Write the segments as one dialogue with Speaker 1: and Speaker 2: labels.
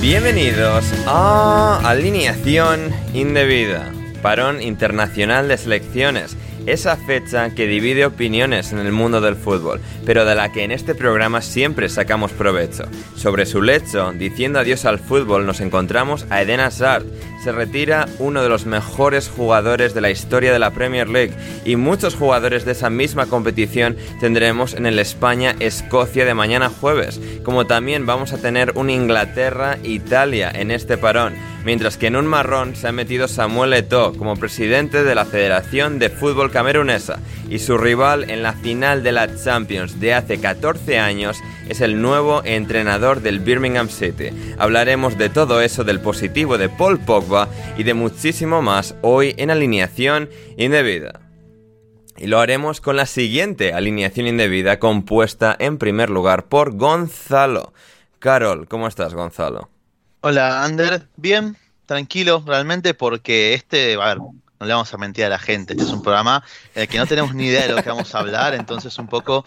Speaker 1: Bienvenidos a Alineación Indebida, parón internacional de selecciones, esa fecha que divide opiniones en el mundo del fútbol, pero de la que en este programa siempre sacamos provecho. Sobre su lecho, diciendo adiós al fútbol, nos encontramos a Eden Hazard. Se retira uno de los mejores jugadores de la historia de la Premier League y muchos jugadores de esa misma competición tendremos en el España-Escocia de mañana jueves, como también vamos a tener un Inglaterra-Italia en este parón mientras que en un marrón se ha metido Samuel Eto'o como presidente de la Federación de Fútbol Camerunesa y su rival en la final de la Champions de hace 14 años es el nuevo entrenador del Birmingham City. Hablaremos de todo eso, del positivo de Paul Pogba y de muchísimo más hoy en alineación indebida. Y lo haremos con la siguiente alineación indebida compuesta en primer lugar por Gonzalo. Carol, ¿cómo estás Gonzalo?
Speaker 2: Hola, Ander. Bien, tranquilo, realmente, porque este, a ver, no le vamos a mentir a la gente, este es un programa en el que no tenemos ni idea de lo que vamos a hablar, entonces un poco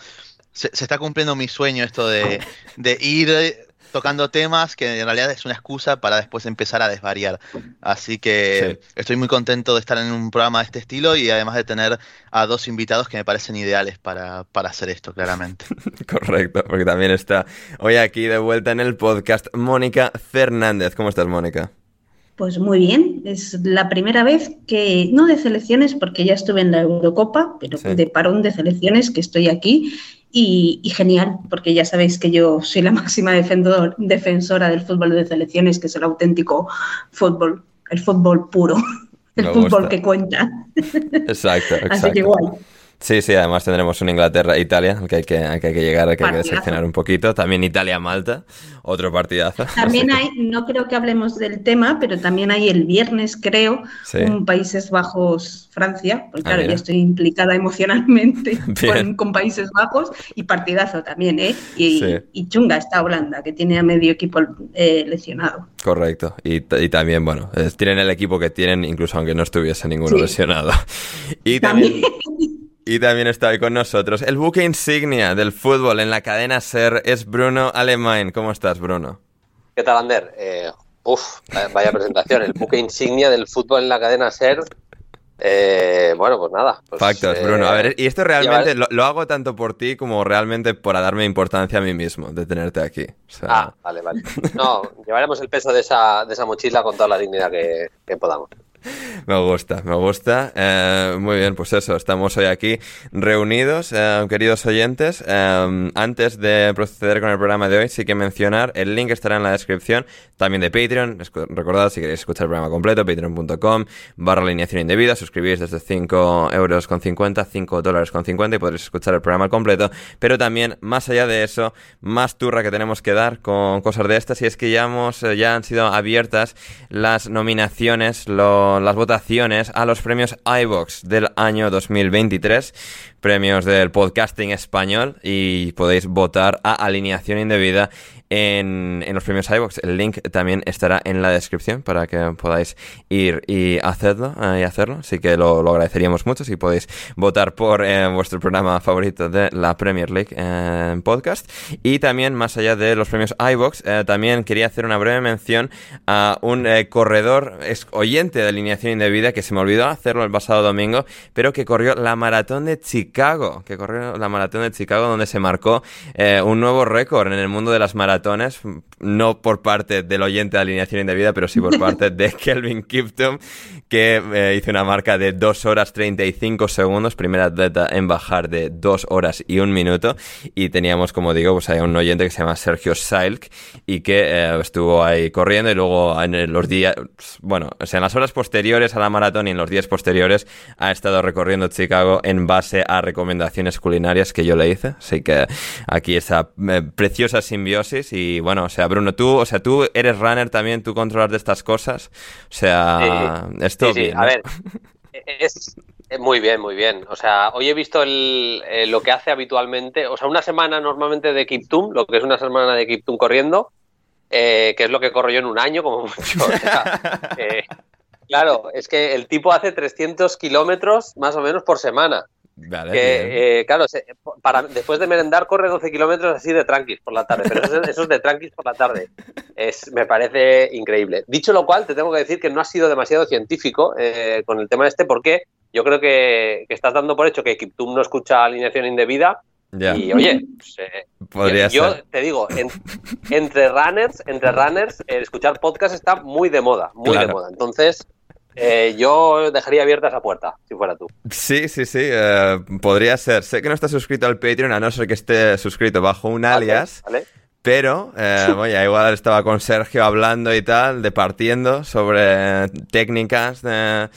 Speaker 2: se, se está cumpliendo mi sueño esto de, de ir tocando temas que en realidad es una excusa para después empezar a desvariar. Así que estoy muy contento de estar en un programa de este estilo y además de tener a dos invitados que me parecen ideales para, para hacer esto, claramente.
Speaker 1: Correcto, porque también está hoy aquí de vuelta en el podcast Mónica Fernández. ¿Cómo estás, Mónica?
Speaker 3: Pues muy bien, es la primera vez que, no de selecciones, porque ya estuve en la Eurocopa, pero
Speaker 1: Sí.
Speaker 3: de parón de selecciones que estoy aquí y, y genial, porque ya sabéis que yo soy la máxima defendor- defensora del fútbol de selecciones, que es el auténtico fútbol, el fútbol puro, el
Speaker 1: Me
Speaker 3: fútbol
Speaker 1: gusta.
Speaker 3: que cuenta.
Speaker 1: Exacto, exacto.
Speaker 3: Así que guay.
Speaker 1: Sí, sí, además tendremos un Inglaterra-Italia, al que hay que, al que hay que llegar, al que hay que decepcionar un poquito. También Italia-Malta, otro partidazo.
Speaker 3: También hay, no creo que hablemos del tema, pero también hay el viernes, creo,
Speaker 1: Sí.
Speaker 3: un Países Bajos-Francia, porque
Speaker 1: Ah,
Speaker 3: claro, ya estoy implicada emocionalmente con, con Países Bajos y partidazo también, ¿eh? Y,
Speaker 1: Sí.
Speaker 3: y chunga está Holanda, que tiene a medio equipo eh, lesionado.
Speaker 1: Correcto. Y, también, bueno, tienen el equipo que tienen, incluso aunque no estuviese ninguno
Speaker 3: Sí.
Speaker 1: lesionado. Y también, y también está hoy con nosotros el buque insignia del fútbol en la cadena SER es Bruno Alemán. ¿Cómo estás, Bruno?
Speaker 4: ¿Qué tal, Ander? Eh, uf, vaya presentación. El buque insignia del fútbol en la cadena SER. Eh, bueno, pues nada. pues,
Speaker 1: Factos,
Speaker 4: eh,
Speaker 1: Bruno. A ver, y esto realmente lo, lo hago tanto por ti como realmente para darme importancia a mí mismo de tenerte aquí. O sea,
Speaker 4: Ah, vale, vale. No, llevaremos el peso de esa, de esa mochila con toda la dignidad que, que podamos.
Speaker 1: Me gusta, me gusta. Eh, muy bien, pues eso, estamos hoy aquí reunidos, eh, queridos oyentes. Eh, antes de proceder con el programa de hoy, sí que mencionar, el link estará en la descripción, también de Patreon. Recordad, si queréis escuchar el programa completo, patreon.com barra alineación indebida, suscribís desde 5 euros con 50, 5 dólares con 50 y podréis escuchar el programa completo. Pero también, más allá de eso, más turra que tenemos que dar con cosas de estas y es que ya hemos, ya han sido abiertas las nominaciones, las votaciones a los premios iVox del año 2023, premios del podcasting español y podéis votar a alineación indebida en, los premios iVox. El link también estará en la descripción para que podáis ir y hacerlo, eh, y hacerlo. Así que lo, lo agradeceríamos mucho si podéis votar por eh, vuestro programa favorito de la Premier League eh, podcast. Y también, más allá de los premios iVox, también quería hacer una breve mención a un corredor, oyente de alineación indebida, que se me olvidó hacerlo el pasado domingo, pero que corrió la maratón de Chicago, que corrió la maratón de Chicago donde se marcó un nuevo récord en el mundo de las maratones, no por parte del oyente de alineación indebida, pero sí por parte de Kelvin Kiptum, que eh, hizo una marca de 2 horas 35 segundos, primera atleta en bajar de 2 horas y un minuto, y teníamos, como digo, pues hay un oyente que se llama Sergio Sailk y que eh, estuvo ahí corriendo y luego en los días, bueno, o sea, en las horas posteriores a la maratón y en los días posteriores ha estado recorriendo Chicago en base a recomendaciones culinarias que yo le hice, así que aquí esa eh, preciosa simbiosis y bueno, o sea, Bruno, tú, o sea, tú eres runner también, tú controlas de estas cosas, o sea,
Speaker 4: Sí,
Speaker 1: esto
Speaker 4: sí, sí,
Speaker 1: bien,
Speaker 4: a ver, es es muy bien, muy bien. O sea, hoy he visto el, eh, lo que hace habitualmente, o sea, una semana normalmente de Kiptum, lo que es una semana de Kiptum corriendo, eh, que es lo que corro yo en un año, como mucho. O sea, eh, claro, es que el tipo hace 300 kilómetros más o menos por semana.
Speaker 1: Vale.
Speaker 4: Que, eh, claro, se- para, después de merendar corre 12 kilómetros así de tranquis por la tarde, pero eso, eso es de tranquis por la tarde. Es, me parece increíble. Dicho lo cual, te tengo que decir que no has sido demasiado científico eh, con el tema este, porque yo creo que, que estás dando por hecho que Kiptum no escucha alineación indebida
Speaker 1: Ya,
Speaker 4: y, oye, pues, eh,
Speaker 1: podría
Speaker 4: yo
Speaker 1: ser.
Speaker 4: te digo, en- entre runners, entre runners, el escuchar podcast está muy de moda, muy
Speaker 1: Claro.
Speaker 4: de moda. Entonces, eh, yo dejaría abierta esa puerta, si fuera tú.
Speaker 1: Sí, sí, sí, eh, podría ser. Sé que no está suscrito al Patreon, a no ser que esté suscrito bajo un alias.
Speaker 4: ¿Vale?
Speaker 1: Pero, eh, oye, igual estaba con Sergio hablando y tal, departiendo sobre técnicas de,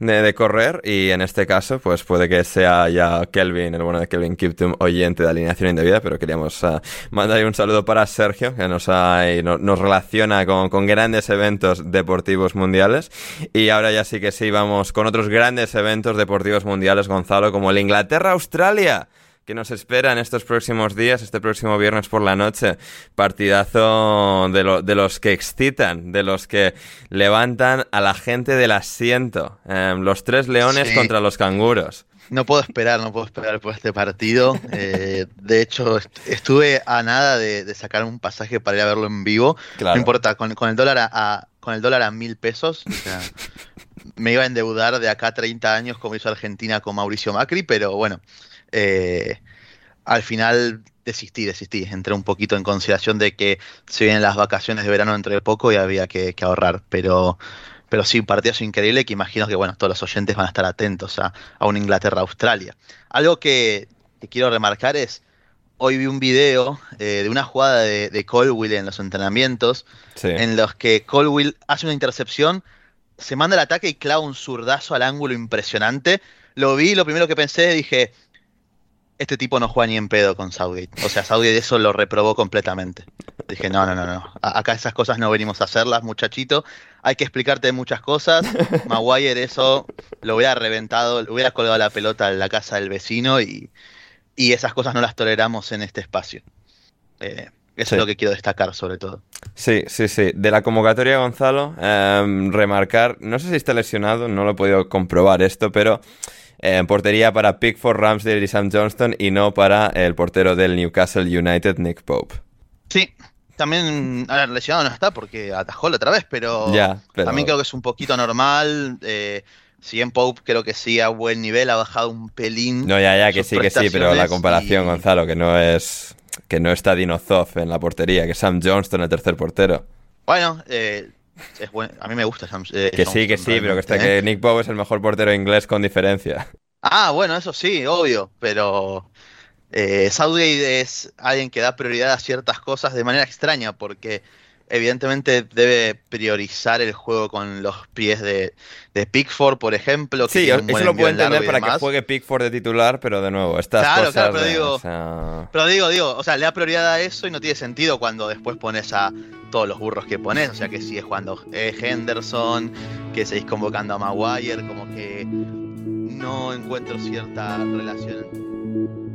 Speaker 1: de, de correr y en este caso, pues puede que sea ya Kelvin, el bueno de Kelvin Kiptum, oyente de alineación indebida, pero queríamos eh, mandar ahí un saludo para Sergio, que nos, ha- y no- nos relaciona con, con grandes eventos deportivos mundiales. Y ahora ya sí que sí, vamos con otros grandes eventos deportivos mundiales, Gonzalo, como el Inglaterra-Australia que nos espera en estos próximos días, este próximo viernes por la noche. Partidazo de, lo- de los que excitan, de los que levantan a la gente del asiento. Em, los tres leones
Speaker 2: Sí.
Speaker 1: contra los canguros.
Speaker 2: No puedo esperar, no puedo esperar por este partido. Eh, de hecho, est- estuve a nada de, de sacar un pasaje para ir a verlo en vivo.
Speaker 1: Claro.
Speaker 2: No importa, con, con el dólar a, a- con el dólar a mil pesos, o sea, me iba a endeudar de acá a 30 años como hizo Argentina con Mauricio Macri, pero bueno, eh, al final desistí, desistí. Entré un poquito en consideración de que se vienen las vacaciones de verano entre poco y había que, que ahorrar, pero... Pero sí, un partidazo increíble que imagino que bueno, todos los oyentes van a estar atentos a, a un Inglaterra-Australia. Algo que, que quiero remarcar es, hoy vi un video eh, de una jugada de, de Colwill en los entrenamientos,
Speaker 1: Sí.
Speaker 2: en los que Colwill hace una intercepción, se manda el ataque y clava un zurdazo al ángulo impresionante. Lo vi, lo primero que pensé, dije, este tipo no juega ni en pedo con Southgate. O sea, Southgate eso lo reprobó completamente. Dije, no, no, no, no. A- Acá esas cosas no venimos a hacerlas, muchachito. Hay que explicarte muchas cosas. Maguire eso lo hubiera reventado, le hubiera colgado la pelota en la casa del vecino y, y esas cosas no las toleramos en este espacio. Eh, eso
Speaker 1: Sí.
Speaker 2: es lo que quiero destacar sobre todo.
Speaker 1: Sí, sí, sí. De la convocatoria, Gonzalo, em, remarcar, no sé si está lesionado, no lo he podido comprobar esto, pero en portería para Pickford, Ramsdale y Sam Johnston y no para el portero del Newcastle United, Nick Pope.
Speaker 2: Sí, también a ver, lesionado no está porque atajó la otra vez, pero,
Speaker 1: Ya, pero-
Speaker 2: también creo que es un poquito normal. Eh, si bien Pope creo que sí a buen nivel, ha bajado un pelín.
Speaker 1: No, ya, ya, que sí, que sí, pero la comparación,
Speaker 2: y-
Speaker 1: Gonzalo, que no es que no está Dino Zoff en la portería, que es Sam Johnston el tercer portero.
Speaker 2: Bueno, eh, es a mí me gusta James- eh,
Speaker 1: Que sí, que
Speaker 2: Johnston,
Speaker 1: sí, pero que, está,
Speaker 2: realmente, ¿eh?
Speaker 1: que Nick Pope es el mejor portero inglés con diferencia.
Speaker 2: Ah, bueno, eso sí, obvio, pero eh, Southgate es alguien que da prioridad a ciertas cosas de manera extraña, porque evidentemente debe priorizar el juego con los pies de, de Pickford, por ejemplo. que
Speaker 1: Sí, eso lo puedo entender para que juegue Pickford de titular, pero de nuevo, estas
Speaker 2: Claro,
Speaker 1: cosas
Speaker 2: claro, pero
Speaker 1: de-
Speaker 2: digo-
Speaker 1: o sea,
Speaker 2: Pero digo, digo, o sea, le da prioridad a eso y no tiene sentido cuando después pones a todos los burros que pones. O sea, que sigue jugando eh, Henderson, que seguís convocando a Maguire, como que no encuentro cierta relación.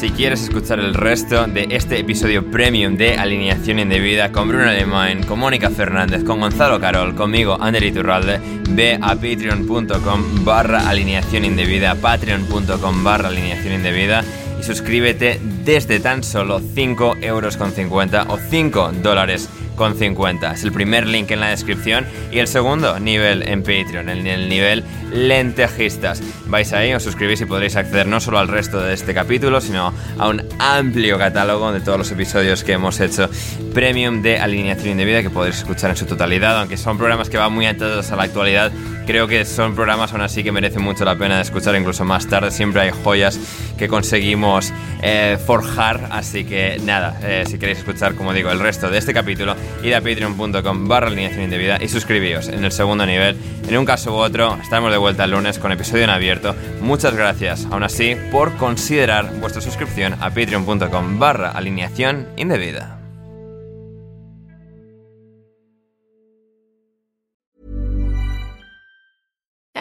Speaker 1: Si quieres escuchar el resto de este episodio premium de Alineación Indebida con Bruno Alemán, con Mónica Fernández, con Gonzalo Carol, conmigo, Ander Iturralde, ve a patreon.com barra alineación indebida, patreon.com barra alineación indebida y suscríbete desde tan solo 5 euros con 50 o 5 dólares con 50. Es el primer link en la descripción y el segundo nivel en Patreon, en el nivel lentejistas. Vais ahí, os suscribís y podréis acceder no solo al resto de este capítulo, sino a un amplio catálogo de todos los episodios que hemos hecho premium de alineación indebida que podréis escuchar en su totalidad, aunque son programas que van muy atados a la actualidad. Creo que son programas aún así que merecen mucho la pena de escuchar incluso más tarde. Siempre hay joyas que conseguimos eh, forjar. Así que nada, eh, si queréis escuchar, como digo, el resto de este capítulo, id a patreon.com barra alineación indebida y suscribíos en el segundo nivel. En un caso u otro, estaremos de vuelta el lunes con episodio en abierto. Muchas gracias, aún así, por considerar vuestra suscripción a patreon.com barra alineación indebida.